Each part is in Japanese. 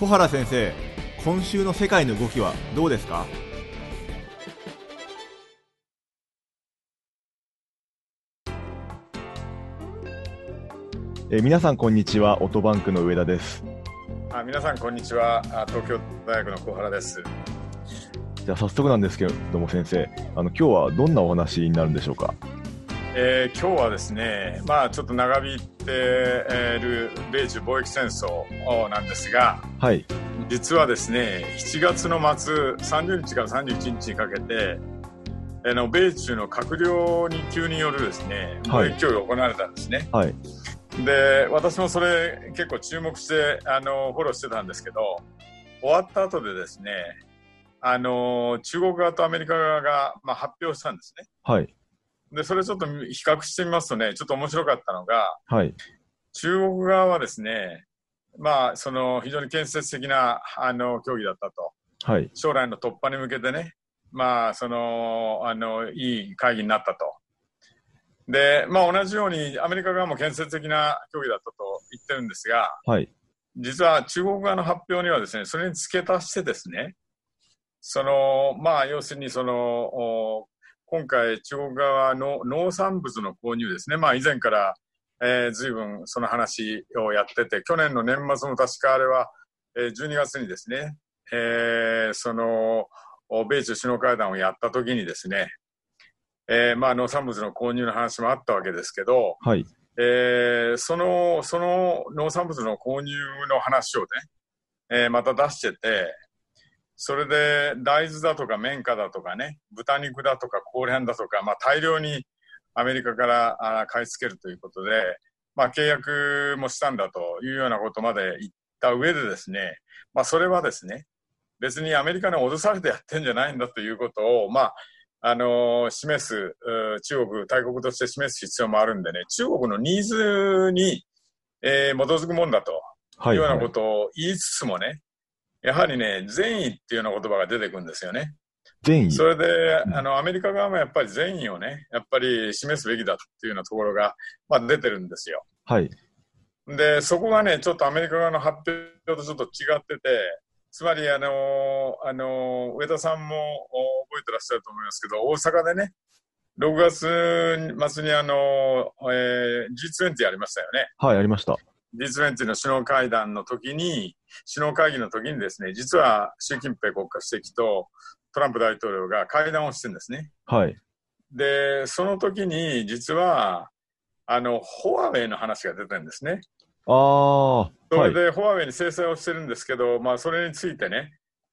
小原先生今週の世界の動きはどうですか？えー皆さんこんにちはオートバンクの上田です。あ皆さんこんにちは。あ東京大学の小原です。じゃあ早速なんですけども先生あの今日はどんなお話になるんでしょうか？えー今日はですねまあちょっと長引いている米中貿易戦争なんですがはい。実はですね7月の末30日から31日にかけてあの米中の閣僚に急によるですねはい。貿易協議が行われたんですね、はい。で私もそれ結構注目してあのフォローしてたんですけど終わった後でですねあの中国側とアメリカ側が、まあ、発表したんですね。はいでそれちょっと比較してみますとねちょっと面白かったのがはい。中国側はですねまあその非常に建設的なあの協議だったと。はい。将来の突破に向けてねまあそのあのいい会議になったと。でまあ同じようにアメリカ側も建設的な協議だったと言ってるんですがはい。実は中国側の発表にはですねそれに付け足してですねそのまあ要するにそのお今回中国側の農産物の購入ですね。まあ以前から、えー、随分その話をやってて去年の年末の確かあれは、えー、12月にですね、えー、そのお米中首脳会談をやった時にですね、えーまあ、農産物の購入の話もあったわけですけど、はい。えーそのその農産物の購入の話をね、えーまた出してて、それで大豆だとか綿花だとかね、豚肉だとか高連だとか、まあ、大量にアメリカから買い付けるということで、まあ、契約もしたんだというようなことまで言った上でですね、まあ、それはですね、別にアメリカに脅されてやってんじゃないんだということを、まあ、あの示す、中国、大国として示す必要もあるんでね、中国のニーズに、えー基づくもんだとはいいうようなことを言いつつもね、やはりね、善意っていうような言葉が出てくるんですよね。善意それで、うんあの、アメリカ側もやっぱり善意をね、やっぱり示すべきだっていうようなところが、まあ、出てるんですよ。はいで、そこがね、ちょっとアメリカ側の発表とちょっと違ってて、つまり、あの、あの、上田さんもお覚えてらっしゃると思いますけど、大阪でね、6月末にあの、えー G20 やりましたよね。はいありました G20 の首脳会談の時に、首脳会議の時にですね、実は習近平国家主席とトランプ大統領が会談をしてるんですね。はいで、その時に実は、あの、ホワウェイの話が出てるんですね。ああはそれいでホワウェイに制裁をしてるんですけど、まあ、それについてね、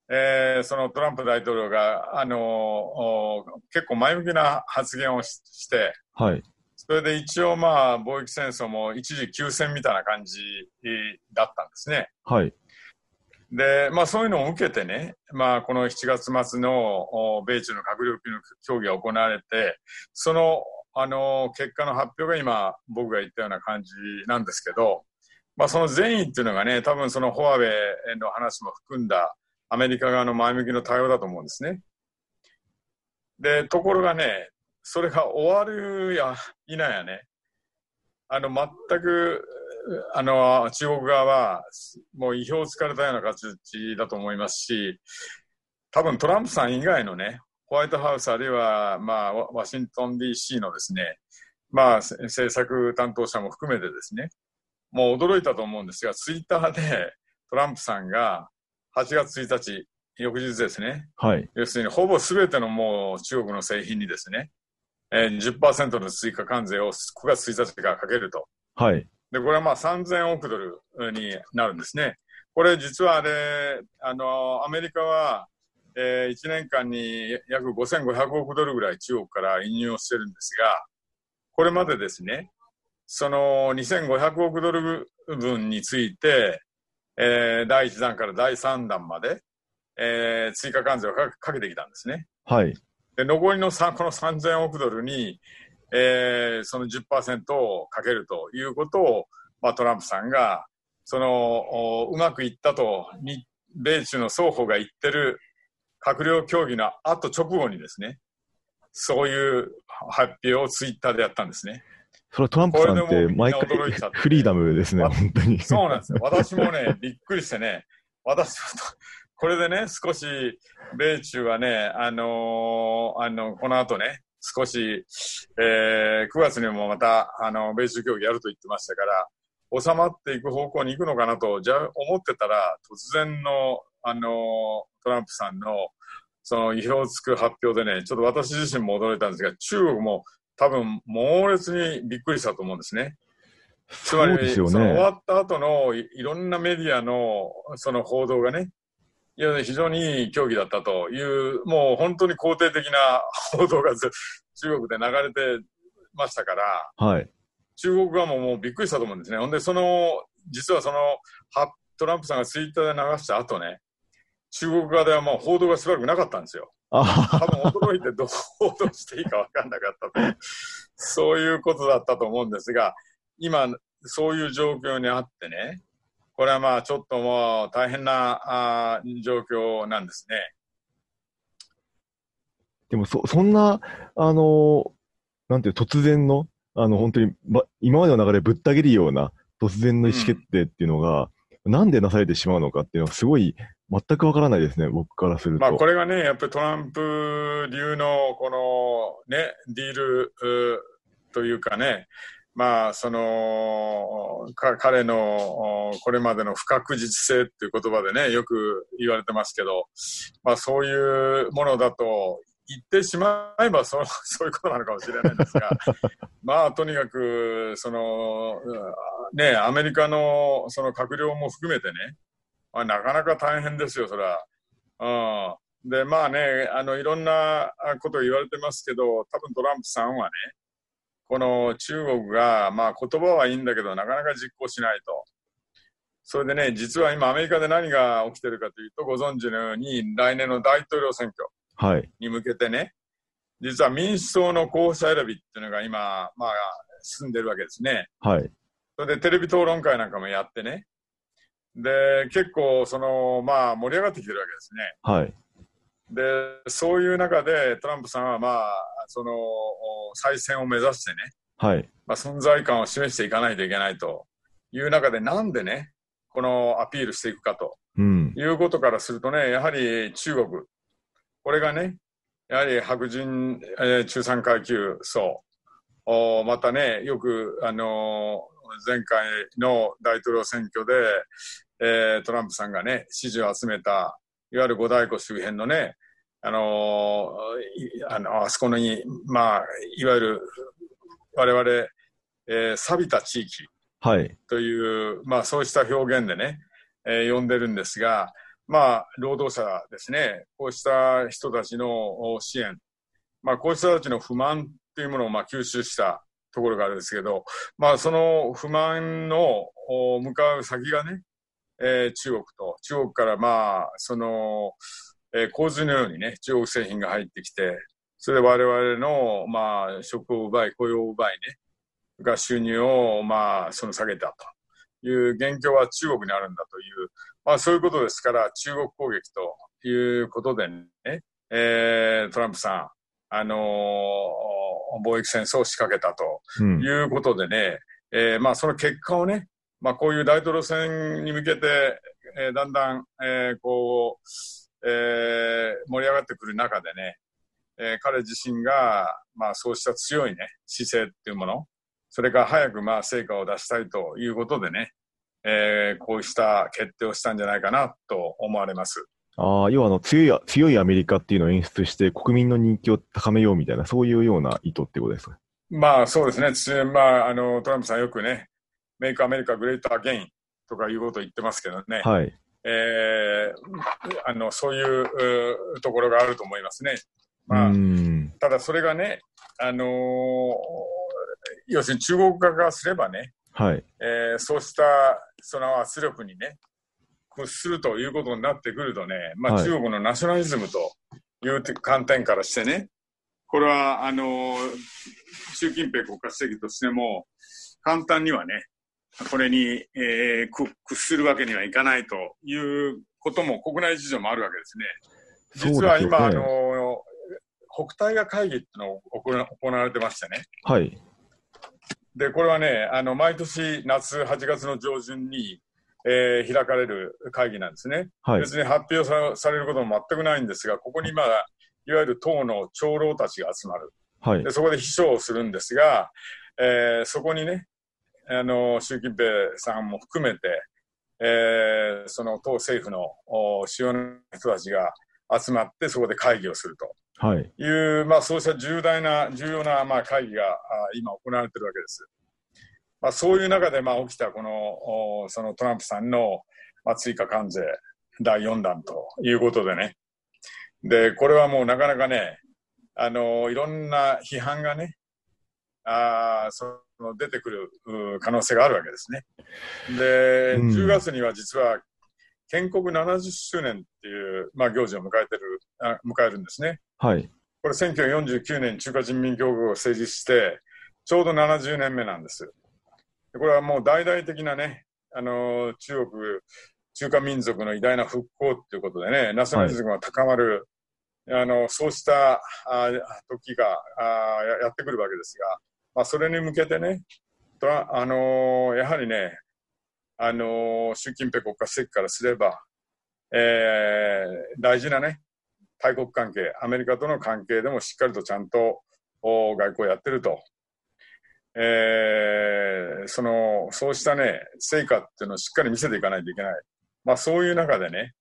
えーそのトランプ大統領が、あのお結構前向きな発言をしして、はいそれで一応、まあ、貿易戦争も一時休戦みたいな感じえーだったんですね。はいで、まあ、そういうのを受けてね、まあ、この7月末のお米中の閣僚級の協議が行われて、その、あの、結果の発表が今、僕が言ったような感じなんですけど、まあ、その善意っていうのがね、多分そのホワウェイの話も含んだアメリカ側の前向きの対応だと思うんですね。で、ところがね、それが終わるや否やね、あの、全く、あの、中国側は、もう意表をつかれたような形だと思いますし、多分トランプさん以外のね、ホワイトハウスあるいは、まあ、ワワシントン DC のですね、まあ、せ政策担当者も含めてですね、もう驚いたと思うんですが、ツイッターでトランプさんが8月1日、翌日ですね、はい。要するにほぼ全てのもう中国の製品にですね、えー、10%の追加関税を9月1日からかけると。はいで、これはまあ3000億ドルになるんですね。これ実はあれ、あの、アメリカは、えー、1年間に約5500億ドルぐらい中国から輸入をしてるんですが、これまでですね、その2500億ドル分について、えー、第1弾から第3弾まで、えー、追加関税をかかけてきたんですね。はいで残りのさこの3000億ドルに、えーその10%をかけるということを、まあ、トランプさんがそのおうまくいったとに米中の双方が言ってる閣僚協議の後直後にですねそういう発表をツイッターでやったんですね。それはトランプさんって毎回フリーダムですねあ本当にそうなんですよ。私もね、びっくりしてね、私はこれでね、少し米中はね、あのー、あの、この後ね、少し、えー、9月にもまた、あの、米中協議やると言ってましたから、収まっていく方向に行くのかなと、じゃ思ってたら、突然の、あの、トランプさんの、その意表をつく発表でね、ちょっと私自身も驚いたんですが、中国も多分猛烈にびっくりしたと思うんですね。つまり、ね、その終わった後のいろんなメディアのその報道がね、いや、非常にいい競技だったという、もう本当に肯定的な報道が中国で流れてましたから、はい、中国側ももうびっくりしたと思うんですね。ほんで、その、実はその、トランプさんがツイッターで流した後ね、中国側ではもう報道がしばらくなかったんですよ。多分驚いてどう報道していいか分かんなかったとそういうことだったと思うんですが、今、そういう状況にあってね、これはまあちょっともう大変なあ状況なんですね。でもそ、そんな、あの、なんていう、突然の、あの、本当に、ま、今までの流れぶった切るような突然の意思決定っていうのが、うん、なんでなされてしまうのかっていうのはすごい全くわからないですね、僕からすると。まあ、これがね、やっぱりトランプ流のこのね、ディールというかね、まあ、その、彼のこれまでの不確実性っていう言葉でね、よく言われてますけど、まあそういうものだと言ってしまえばそ そういうことなのかもしれないんですが、まあとにかく、その、ね、アメリカのその閣僚も含めてね、まあ、なかなか大変ですよ、それは。うん。で、まあね、あの、いろんなことを言われてますけど、多分トランプさんはね、この中国が、まあ言葉はいいんだけど、なかなか実行しないと。それでね、実は今アメリカで何が起きてるかというと、ご存知のように、来年の大統領選挙に向けてね、はい、実は民主党の候補者選びっていうのが今、まあ、進んでるわけですね。はい。それでテレビ討論会なんかもやってね、で、結構、その、まあ、盛り上がってきてるわけですね。はい。で、そういう中で、トランプさんは、まあ、その、再選を目指してね、はい。まあ、存在感を示していかないといけないという中で、なんでね、このアピールしていくかと、うん、いうことからするとね、やはり中国、これがね、やはり白人、えー、中産階級層、おまたね、よく、あのー、前回の大統領選挙で、えー、トランプさんがね、支持を集めた、いわゆる五大湖周辺のね、あのー、あの、あそこに、まあ、いわゆる、我々、えー、錆びた地域という、はい、まあ、そうした表現でね、えー、呼んでるんですが、まあ、労働者ですね、こうした人たちの支援、まあ、こうした人たちの不満というものをまあ吸収したところがあるんですけど、まあ、その不満の向かう先がね、えー、中国と、中国からまあ、その、えー、洪水のようにね、中国製品が入ってきて、それで我々の、まあ、職を奪い、雇用を奪いね、が収入を、まあ、その下げたという現況は中国にあるんだという、まあ、そういうことですから、中国攻撃ということでね、えー、トランプさん、あのー、貿易戦争を仕掛けたということでね、うん、えー、まあ、その結果をね、まあ、こういう大統領選に向けて、えー、だんだん、えー、こう、えー、盛り上がってくる中でね、えー、彼自身が、まあ、そうした強いね、姿勢っていうもの、それから早く、まあ、成果を出したいということでね、えー、こうした決定をしたんじゃないかなと思われます。ああ、要はあの強い、強いアメリカっていうのを演出して、国民の人気を高めようみたいな、そういうような意図ってことですか？まあ、そうですね。まあ、あの、トランプさんよくね、メイクアメリカグレーターゲインとかいうことを言ってますけどね。はい。えー、あの、そういうところがあると思いますね。まあ、ただそれがね、あのー、要するに中国側からすればね、はい。えー、そうしたその圧力にね、屈するということになってくるとね、まあ、中国のナショナリズムという観点からしてね、これは、あのー、習近平国家主席としても、簡単にはね、これに、えー、屈するわけにはいかないということも国内事情もあるわけですね。実は今、ね、あの、北大河会議っていうのを行われてましてね。はい。で、これはね、あの、毎年夏8月の上旬に、えー開かれる会議なんですね。はい。別に発表さされることも全くないんですが、ここにまあ、いわゆる党の長老たちが集まる。はいで。そこで秘書をするんですが、えーそこにね、あの、習近平さんも含めて、えーその党政府のお主要な人たちが集まって、そこで会議をするとはい。いう、まあ、そうした重大な、重要な、まあ、会議があ今行われているわけです。まあ、そういう中で、まあ、起きたこの、おそのトランプさんの、まあ、追加関税第4弾ということでね。で、これはもうなかなかね、あの、いろんな批判がね、あーその出てくるう可能性があるわけですね。で、うん10月には実は建国70周年っていう、まあ、行事を迎えてる、あ迎えるんですね。はい。これ1949年中華人民共和国を成立して、ちょうど70年目なんです。でこれはもう大々的なね、あの中国、中華民族の偉大な復興っていうことでね、ナショナリズムが高まる、あのそうしたあ時があややってくるわけですが、まあ、それに向けてね、トラあのやはりね、あの習近平国家主席からすれば、えー大事なね、大国関係、アメリカとの関係でもしっかりとちゃんとお外交やってると、えーそのそうしたね、成果っていうのをしっかり見せていかないといけない。まあ、そういう中でね、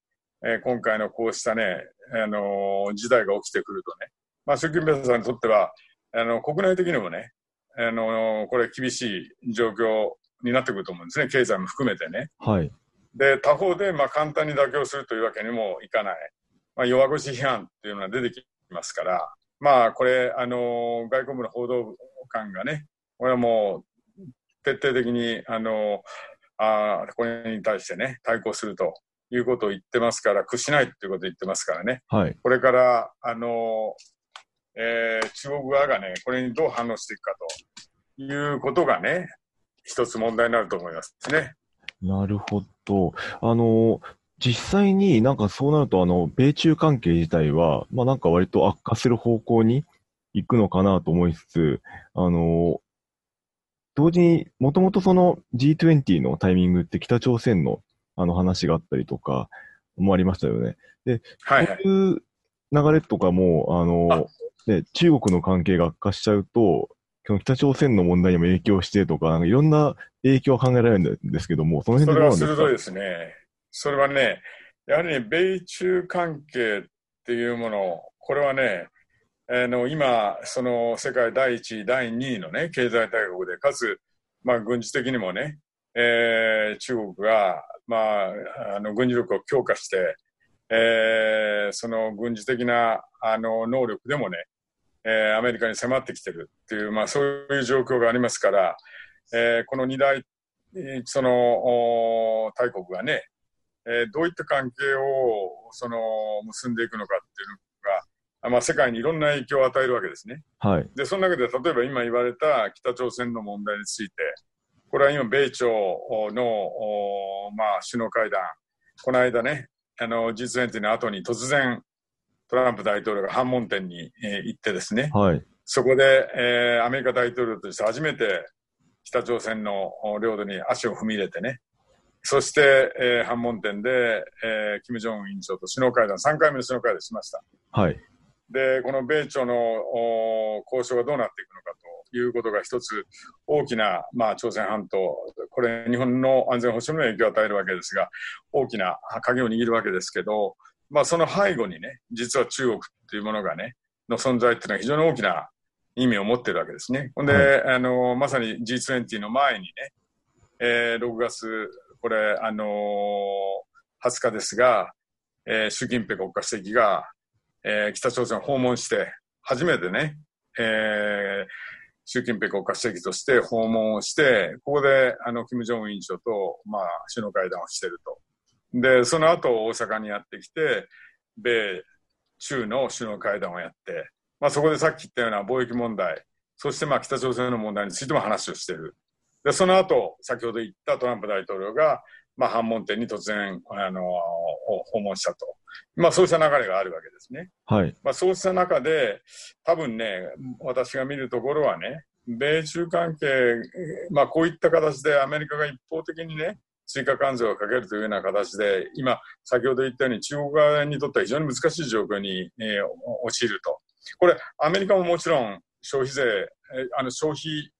えー今回のこうしたね、あの事態が起きてくるとね、まあ、習近平さんにとっては、あの国内的にもね、あのこれ厳しい状況になってくると思うんですね、経済も含めてね。はい。で、他方で、まあ、簡単に妥協するというわけにもいかない。まあ、弱腰批判っていうのが出てきますから、まあ、これ、あの、外交部の報道官がね、これはもう、徹底的に、あの、あーこれに対してね、対抗するということを言ってますから、屈しないっていうことを言ってますからね。はい。これから、あの、えー中国側がね、これにどう反応していくかということがね、一つ問題になると思いますね。なるほど。あの、実際になんかそうなると、あの、米中関係自体は、まあなんか割と悪化する方向に行くのかなと思いつつ、あの、同時に、もともとその G20 のタイミングって北朝鮮のあの話があったりとかもありましたよね。はい、はい。こういう流れとかも、あの、ね、中国の関係が悪化しちゃうと、その北朝鮮の問題にも影響してとか、なんかいろんな影響が考えられるんですけども、その辺でどうなんですか？れは鋭いですね。それはね、やはりね、米中関係っていうもの、これはね、あの今、その世界第1位、第2位のね、経済大国で、かつ、まあ、軍事的にもね、えー中国が、まあ、あの軍事力を強化して、えーその軍事的なあの能力でもね、えーアメリカに迫ってきてるっていう、まあ、そういう状況がありますから、えーこの二大えーそのお大国がね、えーどういった関係をその結んでいくのかっていうのが、あまあ、世界にいろんな影響を与えるわけですね。はい。で、その中で例えば今言われた北朝鮮の問題について、これは今、米朝の、おまあ、首脳会談、この間ね、あの G20 の後に突然、トランプ大統領が反問店に、えー行ってですね、はい。そこで、えーアメリカ大統領として初めて北朝鮮のお領土に足を踏み入れてね、そして、えー、反問店で、えー、金正恩委員長と首脳会談、3回目の首脳会談しました。はい。で、この米朝のお交渉がどうなっていくのかということが一つ大きな、まあ、朝鮮半島、これ日本の安全保障にも影響を与えるわけですが、大きな鍵を握るわけですけど、まあ、その背後にね、実は中国っていうものがね、の存在っていうのは非常に大きな意味を持ってるわけですね。ほんで、はあの、まさに G20 の前にね、えー6月、これ、あのー20日ですが、えー習近平国家主席が、えー北朝鮮を訪問して、初めてね、えー習近平国家主席として訪問をして、ここで、あの、金正恩委員長と、まあ、首脳会談をしていると。で、その後、大阪にやってきて、米中の首脳会談をやって、まあ、そこでさっき言ったような貿易問題、そしてまあ北朝鮮の問題についても話をしている。で、その後、先ほど言ったトランプ大統領が、まあ、反問店に突然、あの、訪問したと。まあ、そうした流れがあるわけですね。はい。まあ、そうした中で、多分ね、私が見るところはね、米中関係、まあ、こういった形でアメリカが一方的にね、追加関税をかけるというような形で、今、先ほど言ったように中国側にとっては非常に難しい状況に、えー、陥ると。これ、アメリカももちろん消費税、え、あの消費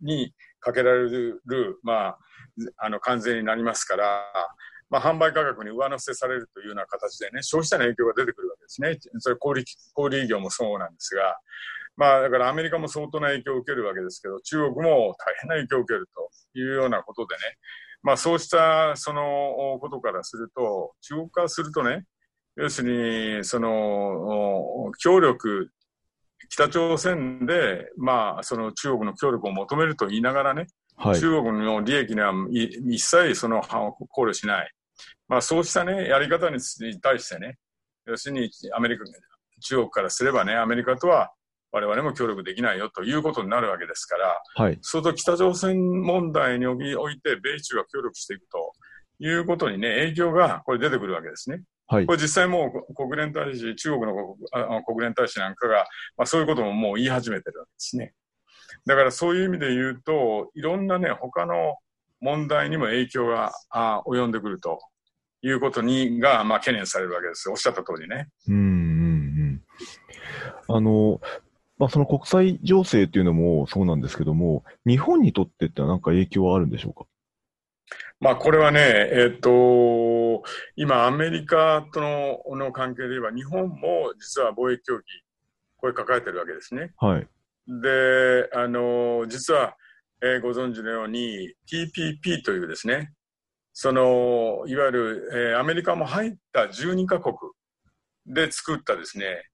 にかけられる、まあ、あの関税になりますから、まあ、販売価格に上乗せされるというような形でね、消費者の影響が出てくるわけですね。それ小売、小売業もそうなんですが、まあ、だからアメリカも相当な影響を受けるわけですけど、中国も大変な影響を受けるというようなことでね、まあ、そうしたそのことからすると、中国からするとね、要するに、その、協力、北朝鮮で、まあ、その中国の協力を求めると言いながらね、はい、中国の利益には一切その考慮しない。まあ、そうしたね、やり方に対してね、要するにアメリカ、中国からすればね、アメリカとは我々も協力できないよということになるわけですから、はい、そうすると北朝鮮問題において米中が協力していくということにね、影響がこれ出てくるわけですね。はい、これ実際もう国連大使、中国の国連大使なんかが、まあ、そういうことももう言い始めてるわけですね。だからそういう意味で言うと、いろんなね、他の問題にも影響があ及んでくるということにが、まあ、懸念されるわけです。おっしゃった通りね。うんうんうん。あの、まあ、その国際情勢っていうのもそうなんですけども、日本にとってって何か影響はあるんでしょうか？まあ、これはね、えっ、と、今、アメリカとのの関係で言えば、日本も実は貿易協議、これ抱えてるわけですね。はい。で、あの、実は、えー、ご存知のように TPP というですね、その、いわゆる、えー、アメリカも入った12カ国で作ったですね、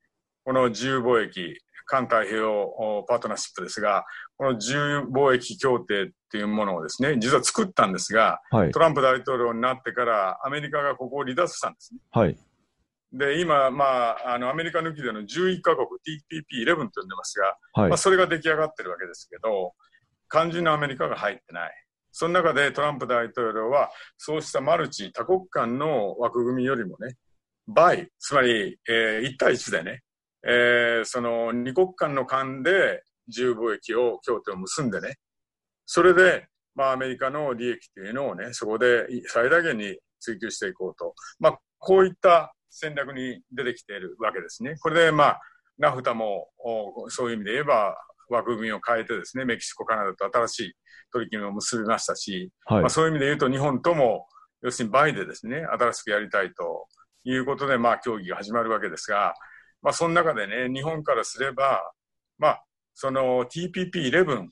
この自由貿易、環太平洋パートナーシップですが、この自由貿易協定っていうものをですね、実は作ったんですが、はい、トランプ大統領になってからアメリカがここを離脱したんですね。はい。で、今、まあ、あの、アメリカ抜きでの11カ国、TPP11 と呼んでますが、はい、まあ、それが出来上がってるわけですけど、肝心のアメリカが入ってない。その中でトランプ大統領は、そうしたマルチ、多国間の枠組みよりもね、倍、つまり、えー、1対1でね、えー、その2国間の間で自由貿易を、協定を結んでね、それで、まあ、アメリカの利益というのをね、そこで最大限に追求していこうと。まあ、こういった戦略に出てきているわけですね。これで、まあ、ナフタもそういう意味で言えば枠組みを変えてですね、メキシコ、カナダと新しい取り決めを結びましたし、はい、まあ、そういう意味で言うと日本とも、要するに倍でですね、新しくやりたいということで、まあ、協議が始まるわけですが、まあ、その中でね、日本からすれば、まあ、その TPP11、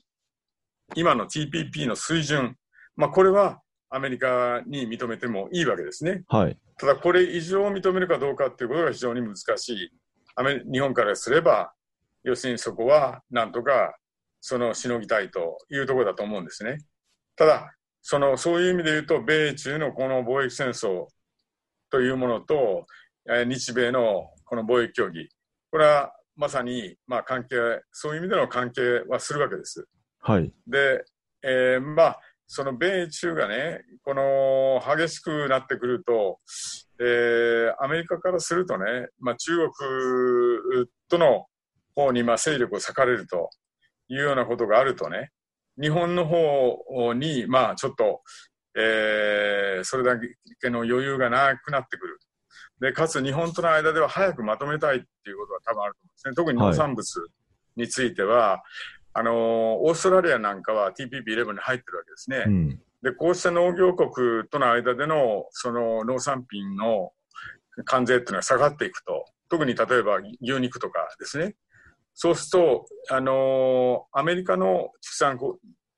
今の TPP の水準、まあ、これはアメリカに認めてもいいわけですね。はい。ただこれ以上認めるかどうかっていうことが非常に難しい。アメ日本からすれば、要するにそこはなんとかそのしのぎたいというところだと思うんですね。ただ、そのそういう意味で言うと、米中のこの貿易戦争というものと、日米のこの貿易協議、これはまさにまあ関係、そういう意味での関係はするわけです。はい。で、えー、まあ、その米中がね、この激しくなってくると、えー、アメリカからするとね、まあ、中国との方にまあ勢力を割かれるというようなことがあるとね、日本の方に、まあちょっと、えー、それだけの余裕がなくなってくる。で、かつ日本との間では早くまとめたいっていうことは多分あると思うんですね。特に農産物については、はいあのオーストラリアなんかは TPP11 に入ってるわけですね。うん、で、こうした農業国との間でのその農産品の関税っていうのは下がっていくと、特に例えば牛肉とかですね。そうすると、あのアメリカの畜産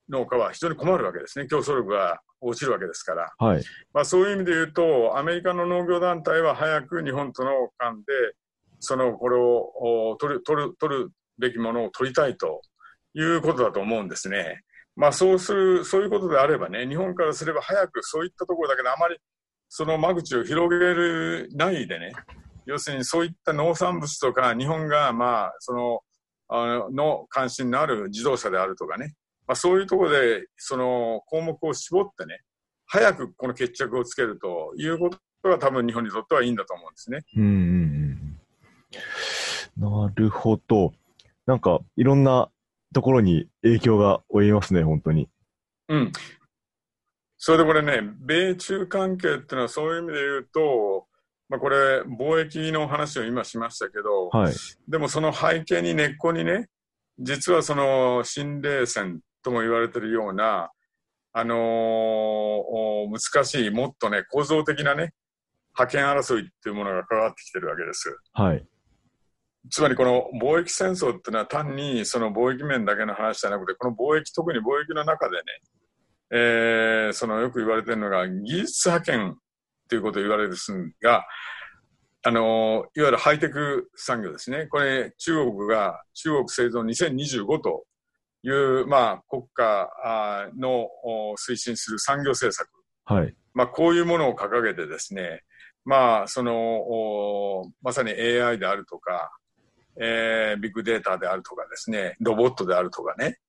農家は非常に困るわけですね。競争力が落ちるわけですから。はい、まあ、そういう意味で言うと、アメリカの農業団体は早く日本との間で、その、これを取る、取る、取るべきものを取りたいということだと思うんですね。まあそうする、そういうことであればね、日本からすれば早くそういったところだけど、あまりその間口を広げるないでね、要するにそういった農産物とか、日本がまあ、その、あの関心のある自動車であるとかね、まあ、そういうところでその項目を絞ってね、早くこの決着をつけるということが多分日本にとってはいいんだと思うんですね。うんうんうん、なるほど。なんかいろんなところに影響が及びますね、本当に。うん。それでこれね、米中関係っていうのはそういう意味で言うと、まあ、これ、貿易の話を今しましたけど、はい。でもその背景に根っこにね、実はその新冷戦とも言われてるような、あのー難しい、もっとね、構造的なね、覇権争いっていうものが関わってきてるわけです。はい。つまりこの貿易戦争っていうのは単にその貿易面だけの話じゃなくて、この貿易、特に貿易の中でね、えーそのよく言われてるのが技術覇権っていうことを言われるんですが、あのいわゆるハイテク産業ですね。これ中国が中国製造2025という、まあ、国家のお推進する産業政策。はい。まあ、こういうものを掲げてですね、まあ、その、おまさに AI であるとか、えービッグデータであるとかですね、ロボットであるとかね、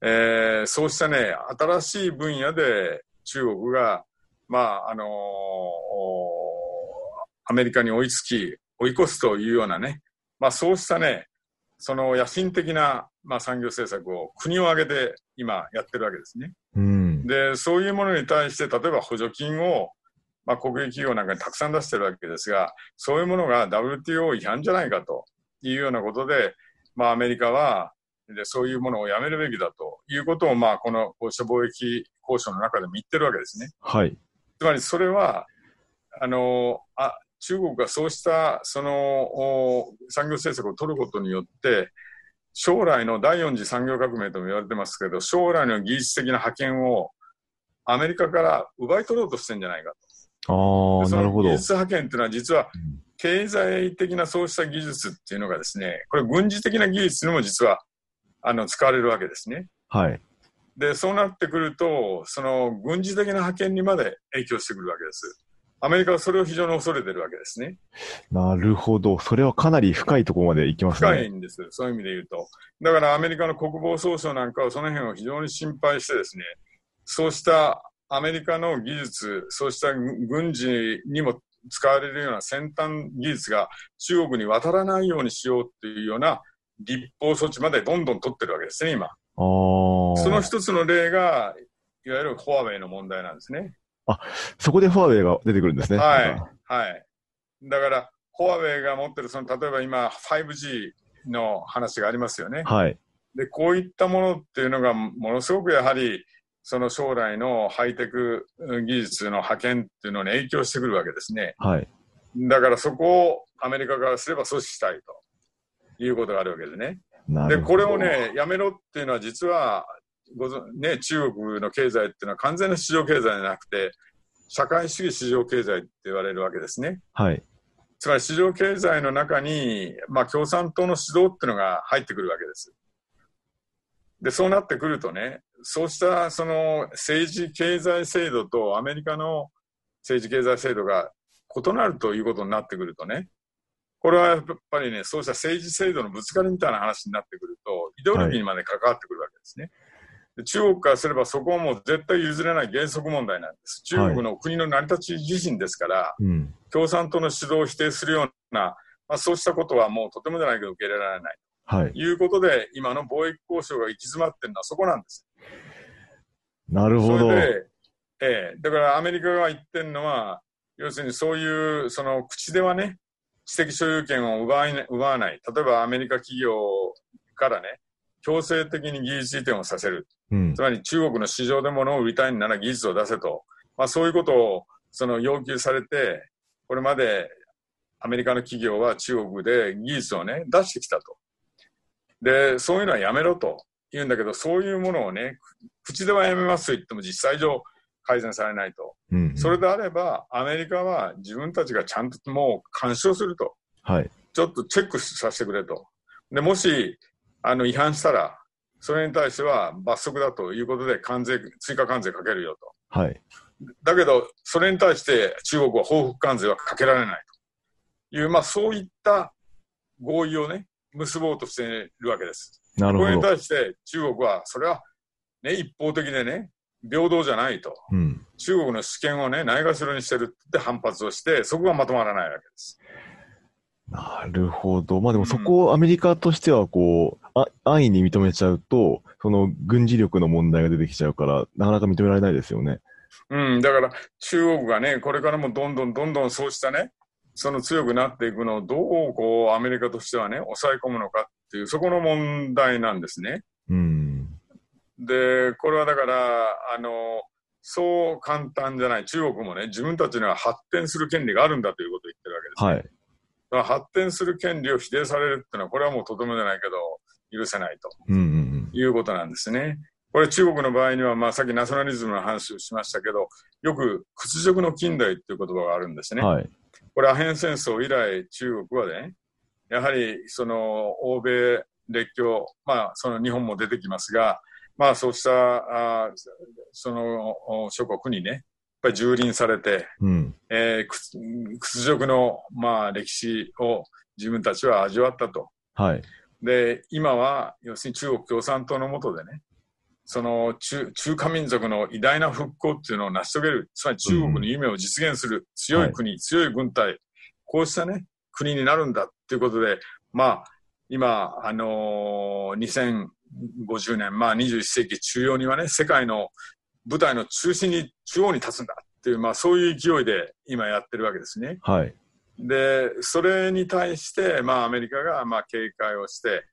えーそうしたね、新しい分野で中国が、まあ、あのーおアメリカに追いつき、追い越すというようなね、まあ、そうしたね、その野心的な、まあ、産業政策を国を挙げて今やってるわけですね。うん。で、そういうものに対して、例えば補助金を、まあ、国営企業なんかにたくさん出してるわけですが、そういうものが WTO 違反じゃないかというようなことで、まあ、アメリカは、でそういうものをやめるべきだということを、まあ、このこうした貿易交渉の中でも言ってるわけですね。はい。つまりそれは、あの、あ、中国がそうした、その、お産業政策を取ることによって、将来の第四次産業革命とも言われてますけど、将来の技術的な覇権をアメリカから奪い取ろうとしてるんじゃないかあと。あ、なるほど技。術覇権っていうのは実はうん経済的なそうした技術っていうのがですね、これ軍事的な技術にも実はあの使われるわけですね。はい。で、そうなってくると、その軍事的な覇権にまで影響してくるわけです。アメリカはそれを非常に恐れてるわけですね。なるほど。それはかなり深いところまで行きますね。深いんです。そういう意味で言うと。だからアメリカの国防総省なんかはその辺を非常に心配してですね、そうしたアメリカの技術、そうした軍事にも使われるような先端技術が中国に渡らないようにしようっていうような立法措置までどんどん取ってるわけですね、今。その一つの例が、いわゆるフォアウェイの問題なんですね。そこでファーウェイが出てくるんですね。はいはい。だから、フォアウェイが持ってる、その、例えば今、5G の話がありますよね。はい。で、こういったものっていうのが、ものすごくやはり、その将来のハイテク技術の派遣っていうのに影響してくるわけですね。はい。だからそこをアメリカからすれば阻止したいということがあるわけですね。で、なるほど。これをね、やめろっていうのは実は、ご存ね、中国の経済っていうのは完全な市場経済じゃなくて、社会主義市場経済って言われるわけですね。はい。つまり市場経済の中に、まあ、共産党の指導っていうのが入ってくるわけです。で、そうなってくるとね、そうしたその政治経済制度とアメリカの政治経済制度が異なるということになってくるとね、これはやっぱりね、そうした政治制度のぶつかりみたいな話になってくると、イデオロギーにまで関わってくるわけですね。で中国からすればそこはもう絶対譲れない原則問題なんです。中国の国の成り立ち自身ですから、うん。共産党の指導を否定するような、まあ、そうしたことはもうとてもじゃないけど受け入れられないはい。ということで、今の貿易交渉が行き詰まってるのはそこなんです。なるほど。それで、ええだからアメリカが言ってるのは、要するにそういう、その口ではね、知的所有権を奪い奪わない。例えばアメリカ企業からね、強制的に技術移転をさせる。うんつ。まり中国の市場で物を売りたいなら技術を出せと。まあそういうことをその要求されて、これまでアメリカの企業は中国で技術をね、出してきたと。で、そういうのはやめろと言うんだけど、そういうものをね、口ではやめますと言っても実際上改善されないと。うん。それであれば、アメリカは自分たちがちゃんともう干渉すると。はい。ちょっとチェックさせてくれと。で、もし、あの、違反したら、それに対しては罰則だということで関税、追加関税かけるよと。はい。だけど、それに対して中国は報復関税はかけられないという、まあそういった合意をね、結ぼうとしているわけです。これになるほど。対して中国は、それはね、一方的でね、平等じゃないと。うん。中国の主権をね、ないがしろにしてるって反発をして、そこがまとまらないわけです。なるほど。まあでもそこをアメリカとしてはこう、あ安易に認めちゃうと、その軍事力の問題が出てきちゃうから、なかなか認められないですよね。うん、だから中国がね、これからもどんどんどんどんそうしたね、その強くなっていくのをどうこうアメリカとしてはね、抑え込むのかっていう、そこの問題なんですね。うん。で、これはだから、あの、そう簡単じゃない。中国もね、自分たちには発展する権利があるんだということを言ってるわけです、ね。はい。発展する権利を否定されるっていうのは、これはもうとてもじゃないけど、許せないということなんですね。これ中国の場合には、まあさっきナショナリズムの話をしましたけど、よく屈辱の近代っていう言葉があるんですね。うん。はい。これアヘン戦争以来中国はね、やはりその欧米列強、まあその日本も出てきますが、まあそうしたあそのお諸国にね、ぱり蹂躙されて、うん。えー屈屈辱のまあ歴史を自分たちは味わったと。はい。で、今は要するに中国共産党の下でね、その中中華民族の偉大な復興っていうのを成し遂げる、つまり中国の夢を実現する強い国、強い軍隊、こうしたね、国になるんだっていうことで、まあ、今、あのー2050年、まあ21世紀中央にはね、世界の舞台の中心に、中央に立つんだっていう、まあそういう勢いで今やってるわけですね。はい。で、それに対して、まあ、アメリカが、まあ、警戒をして、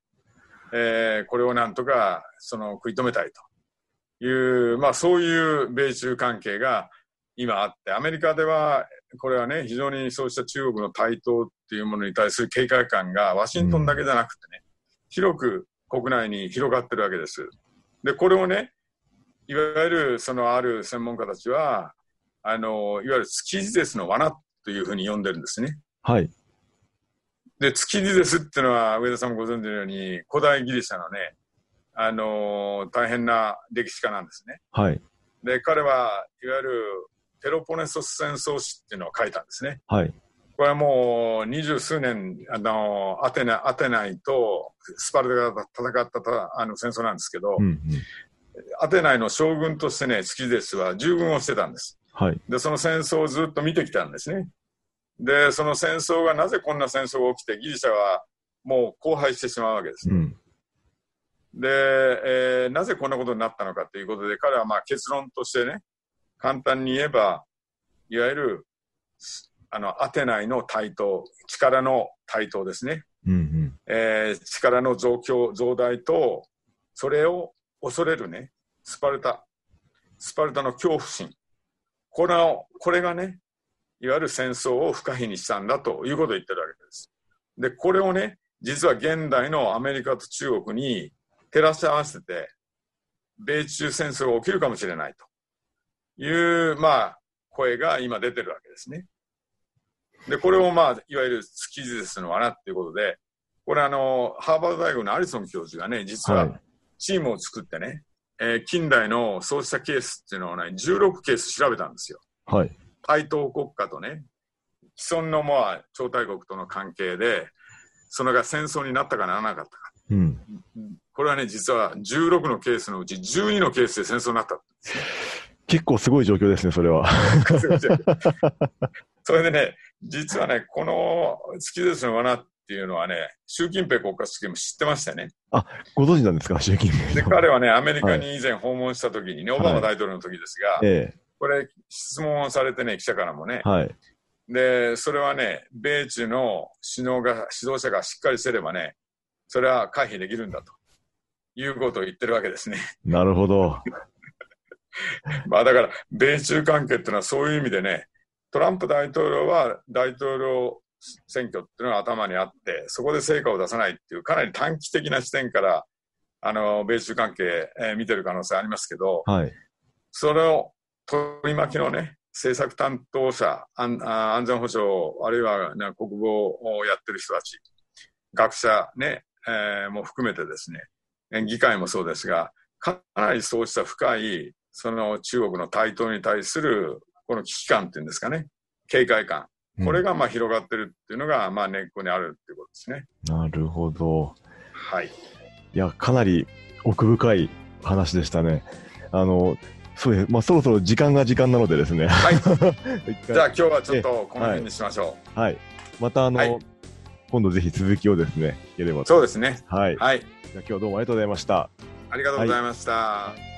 えーこれをなんとか、その、食い止めたいという、まあ、そういう米中関係が今あって、アメリカでは、これはね、非常にそうした中国の台頭っていうものに対する警戒感が、ワシントンだけじゃなくてね、広く国内に広がってるわけです。で、これをね、いわゆる、その、ある専門家たちは、あの、いわゆる月日ですの罠というふうに呼んでるんですね。はい。で、月リゼスっていうのは、上田さんもご存知のように、古代ギリシャのね、あのー大変な歴史家なんですね。はい。で、彼はいわゆるペロポネソス戦争史っていうのを書いたんですね。はい。これはもう二十数年、あのーアテナ、アテナイとスパルタが戦ったたあの戦争なんですけど、うんうん。アテナイの将軍としてね、月リゼスは従軍をしてたんです。はい。で、その戦争をずっと見てきたんですね。で、その戦争がなぜこんな戦争が起きて、ギリシャはもう荒廃してしまうわけです。うん。で、えーなぜこんなことになったのかということで、彼はまあ結論としてね、簡単に言えば、いわゆる、あの、アテナイの台頭、力の台頭ですね。うんうん。えー力の増強、増大と、それを恐れるね、スパルタ、スパルタの恐怖心。これを、これがね、いわゆる戦争を不可避にしたんだということを言ってるわけです。で、これをね、実は現代のアメリカと中国に照らし合わせて、米中戦争が起きるかもしれないという、まあ、声が今出てるわけですね。で、これをまあ、いわゆる月日の罠っていうことで、これあの、ハーバード大学のアリソン教授がね、実は。はいチームを作ってね、えー近代のそうしたケースっていうのをね、16ケース調べたんですよ。はい。対等国家とね、既存のまあ超大国との関係で、それが戦争になったかならなかったか。うん。これはね、実は16のケースのうち12のケースで戦争になった。結構すごい状況ですね、それは。それでね、実はね、この月ですの罠っていうのはね、習近平国家主席も知ってましたよね。ご存知なんですか、習近平で、彼はね、アメリカに以前訪問した時にね、オバマ大統領の時ですが、えこれ質問をされてね、記者からもねえ。、はい。で、それはね、米中の首脳が、指導者がしっかりしてればね、それは回避できるんだということを言ってるわけですね。なるほど。まあだから、米中関係っていうのはそういう意味でね、トランプ大統領は大統領選挙っていうのが頭にあって、そこで成果を出さないっていう、かなり短期的な視点から、あの、米中関係、えー見てる可能性ありますけど、はい。それを取り巻きのね、政策担当者、安あ安全保障、あるいは、ね、国防をやってる人たち、学者ね、えーも含めてですね、え議会もそうですが、かなりそうした深い、その中国の台頭に対する、この危機感っていうんですかね、警戒感、これがまあ広がってるっていうのが、まあ根っこにあるっていうことですね。なるほど。はい。いや、かなり奥深い話でしたね。あの、そうです。まあ、そろそろ時間が時間なのでですね。はい。じゃあ今日はちょっとこの辺にしましょう。はい。また、あの、はい今度ぜひ続きをですね、聞ければと。そうですね。はい。じゃはい。あ今日はどうもありがとうございました。ありがとうございました。